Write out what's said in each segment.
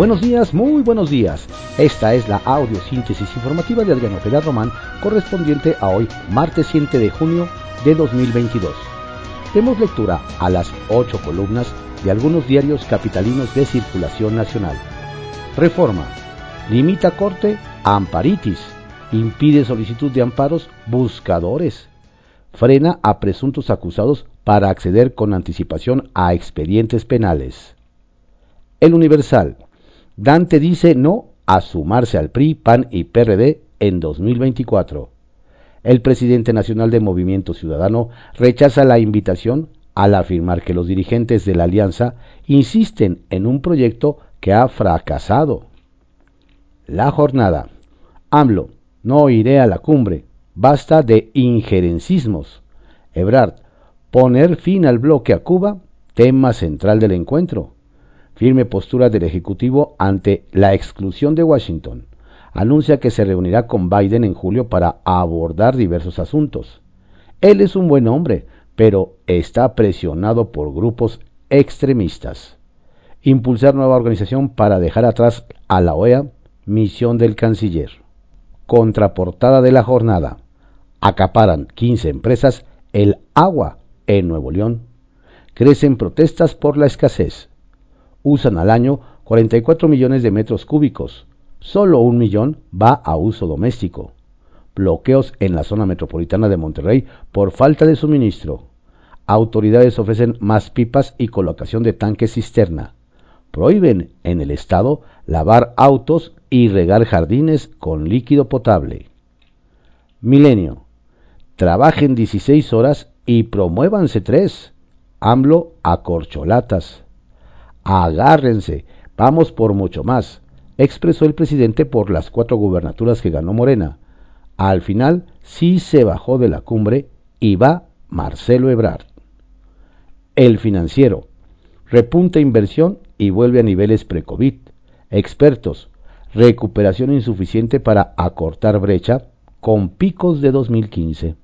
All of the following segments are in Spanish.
Buenos días, muy buenos días. Esta es la audiosíntesis informativa de Adriano Ojeda Román, correspondiente a hoy, martes 7 de junio de 2022. Demos lectura a las ocho columnas de algunos diarios capitalinos de circulación nacional. Reforma. Limita corte amparitis. Impide solicitud de amparos buscadores. Frena a presuntos acusados para acceder con anticipación a expedientes penales. El Universal Dante dice no a sumarse al PRI, PAN y PRD en 2024. El presidente nacional de Movimiento Ciudadano rechaza la invitación al afirmar que los dirigentes de la alianza insisten en un proyecto que ha fracasado. La jornada. AMLO, no iré a la cumbre. Basta de injerencismos. Ebrard, poner fin al bloque a Cuba, tema central del encuentro firme postura del Ejecutivo ante la exclusión de Washington. Anuncia que se reunirá con Biden en julio para abordar diversos asuntos. Él es un buen hombre, pero está presionado por grupos extremistas. Impulsar nueva organización para dejar atrás a la OEA, misión del canciller. Contraportada de la jornada. Acaparan 15 empresas el agua en Nuevo León. Crecen protestas por la escasez usan al año 44 millones de metros cúbicos. Solo un millón va a uso doméstico. Bloqueos en la zona metropolitana de Monterrey por falta de suministro. Autoridades ofrecen más pipas y colocación de tanques cisterna. Prohíben en el estado lavar autos y regar jardines con líquido potable. Milenio. Trabajen 16 horas y promuévanse tres. AMLO a corcholatas. Agárrense, vamos por mucho más, expresó el presidente por las cuatro gubernaturas que ganó Morena. Al final sí se bajó de la cumbre y va Marcelo Ebrard. El financiero. Repunta inversión y vuelve a niveles pre-COVID. Expertos. Recuperación insuficiente para acortar brecha con picos de 2015.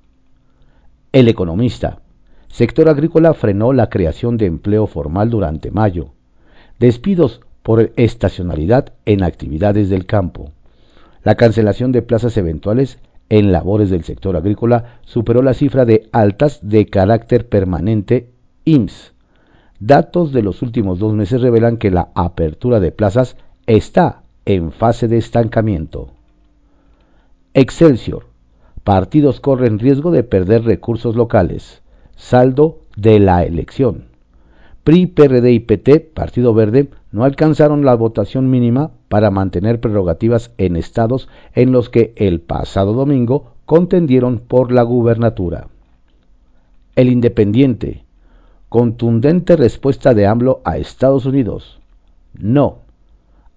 El economista. Sector agrícola frenó la creación de empleo formal durante mayo despidos por estacionalidad en actividades del campo. La cancelación de plazas eventuales en labores del sector agrícola superó la cifra de altas de carácter permanente IMSS. Datos de los últimos dos meses revelan que la apertura de plazas está en fase de estancamiento. Excelsior. Partidos corren riesgo de perder recursos locales. Saldo de la elección. PRI, PRD y PT, Partido Verde, no alcanzaron la votación mínima para mantener prerrogativas en estados en los que el pasado domingo contendieron por la gubernatura. El Independiente. Contundente respuesta de AMLO a Estados Unidos. No.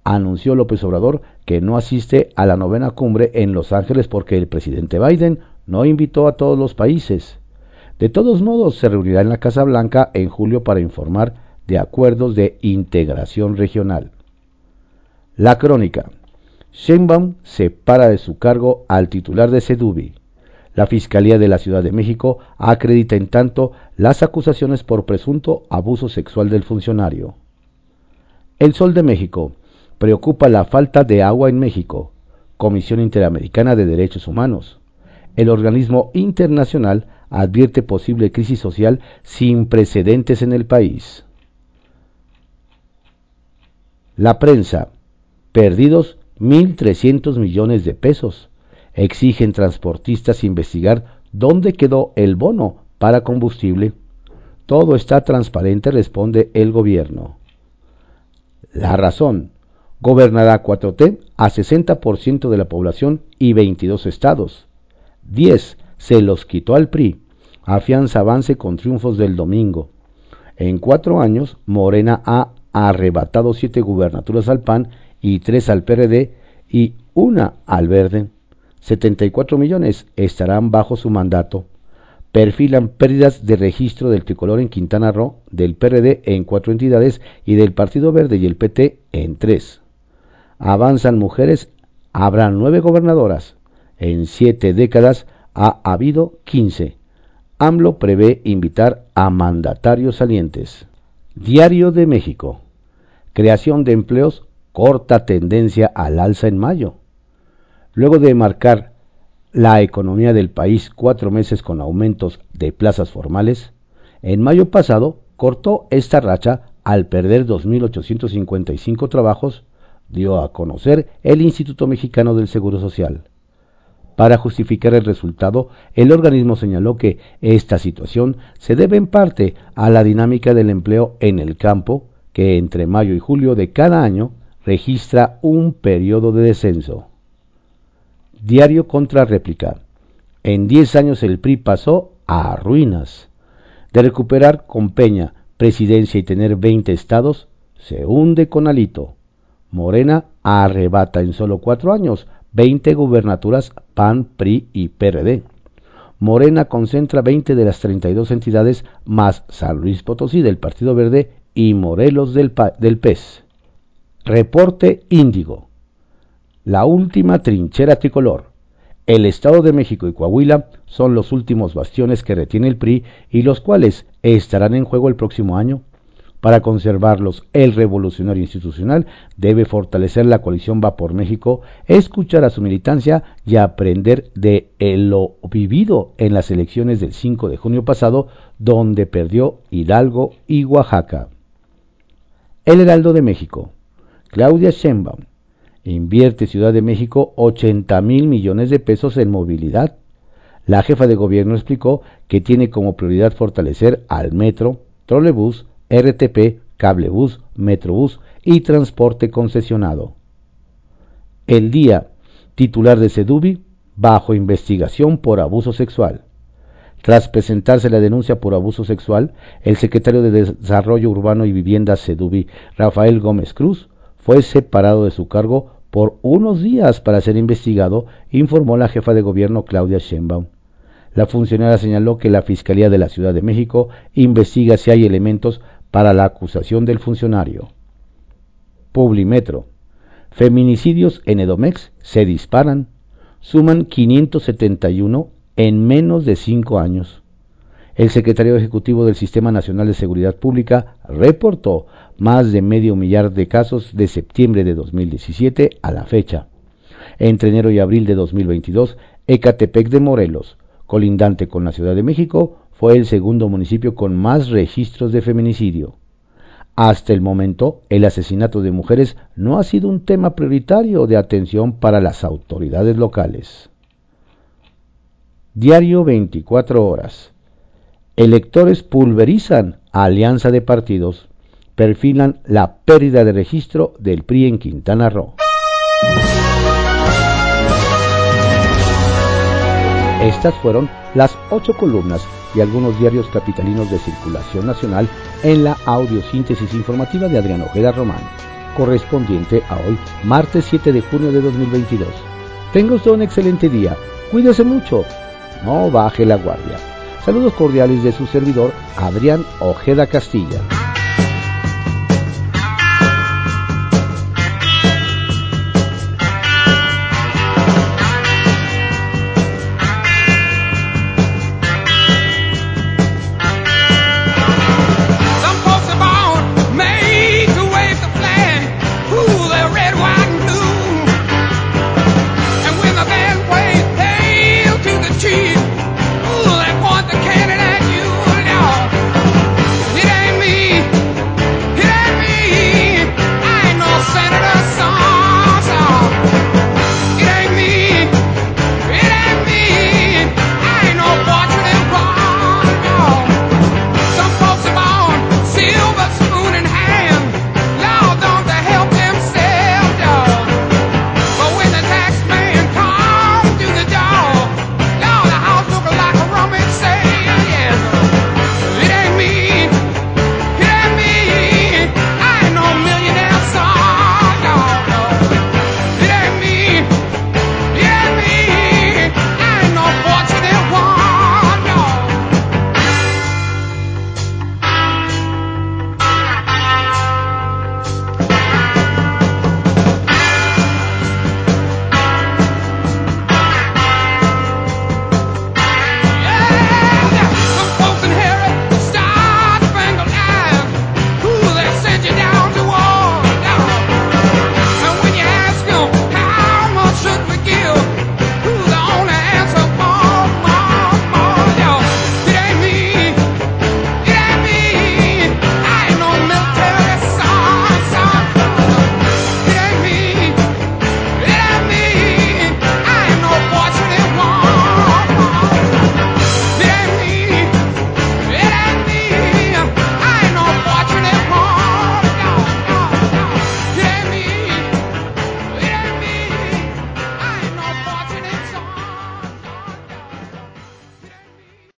Anunció López Obrador que no asiste a la novena cumbre en Los Ángeles porque el presidente Biden no invitó a todos los países. De todos modos, se reunirá en la Casa Blanca en julio para informar de acuerdos de integración regional. La crónica. Sheinbaum separa de su cargo al titular de Sedubi. La Fiscalía de la Ciudad de México acredita en tanto las acusaciones por presunto abuso sexual del funcionario. El Sol de México. Preocupa la falta de agua en México. Comisión Interamericana de Derechos Humanos. El organismo internacional advierte posible crisis social sin precedentes en el país. La prensa. Perdidos 1.300 millones de pesos. Exigen transportistas investigar dónde quedó el bono para combustible. Todo está transparente, responde el gobierno. La razón. Gobernará 4T a 60% de la población y 22 estados. 10 se los quitó al PRI. Afianza avance con triunfos del domingo. En cuatro años, Morena ha arrebatado siete gubernaturas al PAN y tres al PRD y una al Verde. 74 millones estarán bajo su mandato. Perfilan pérdidas de registro del tricolor en Quintana Roo, del PRD en cuatro entidades y del Partido Verde y el PT en tres. Avanzan mujeres, habrá nueve gobernadoras. En siete décadas ha habido 15. AMLO prevé invitar a mandatarios salientes. Diario de México. Creación de empleos corta tendencia al alza en mayo. Luego de marcar la economía del país cuatro meses con aumentos de plazas formales, en mayo pasado cortó esta racha al perder 2.855 trabajos, dio a conocer el Instituto Mexicano del Seguro Social. Para justificar el resultado, el organismo señaló que esta situación se debe en parte a la dinámica del empleo en el campo, que entre mayo y julio de cada año registra un periodo de descenso. Diario contra réplica. En 10 años el PRI pasó a ruinas. De recuperar con Peña presidencia y tener 20 estados, se hunde con Alito. Morena arrebata en solo cuatro años 20 gubernaturas PAN, PRI y PRD. Morena concentra 20 de las 32 entidades más San Luis Potosí del Partido Verde y Morelos del, del PES. Reporte Índigo. La última trinchera tricolor. El Estado de México y Coahuila son los últimos bastiones que retiene el PRI y los cuales estarán en juego el próximo año. Para conservarlos, el revolucionario institucional debe fortalecer la coalición Va por México, escuchar a su militancia y aprender de lo vivido en las elecciones del 5 de junio pasado, donde perdió Hidalgo y Oaxaca. El Heraldo de México. Claudia Sheinbaum invierte Ciudad de México 80 mil millones de pesos en movilidad. La jefa de gobierno explicó que tiene como prioridad fortalecer al metro, trolebús, RTP, Cablebús, Metrobús y transporte concesionado. El día, titular de Sedubi, bajo investigación por abuso sexual. Tras presentarse la denuncia por abuso sexual, el secretario de Desarrollo Urbano y Vivienda Sedubi, Rafael Gómez Cruz, fue separado de su cargo por unos días para ser investigado, informó la jefa de gobierno Claudia Sheinbaum. La funcionaria señaló que la Fiscalía de la Ciudad de México investiga si hay elementos para la acusación del funcionario. Publimetro. Feminicidios en Edomex se disparan. Suman 571 en menos de cinco años. El secretario ejecutivo del Sistema Nacional de Seguridad Pública reportó más de medio millar de casos de septiembre de 2017 a la fecha. Entre enero y abril de 2022, Ecatepec de Morelos, colindante con la Ciudad de México, fue el segundo municipio con más registros de feminicidio. Hasta el momento, el asesinato de mujeres no ha sido un tema prioritario de atención para las autoridades locales. Diario 24 horas. Electores pulverizan a alianza de partidos, perfilan la pérdida de registro del PRI en Quintana Roo. Estas fueron las ocho columnas y algunos diarios capitalinos de circulación nacional en la audiosíntesis informativa de Adrián Ojeda Román, correspondiente a hoy, martes 7 de junio de 2022. Tenga usted un excelente día, cuídese mucho, no baje la guardia. Saludos cordiales de su servidor, Adrián Ojeda Castilla.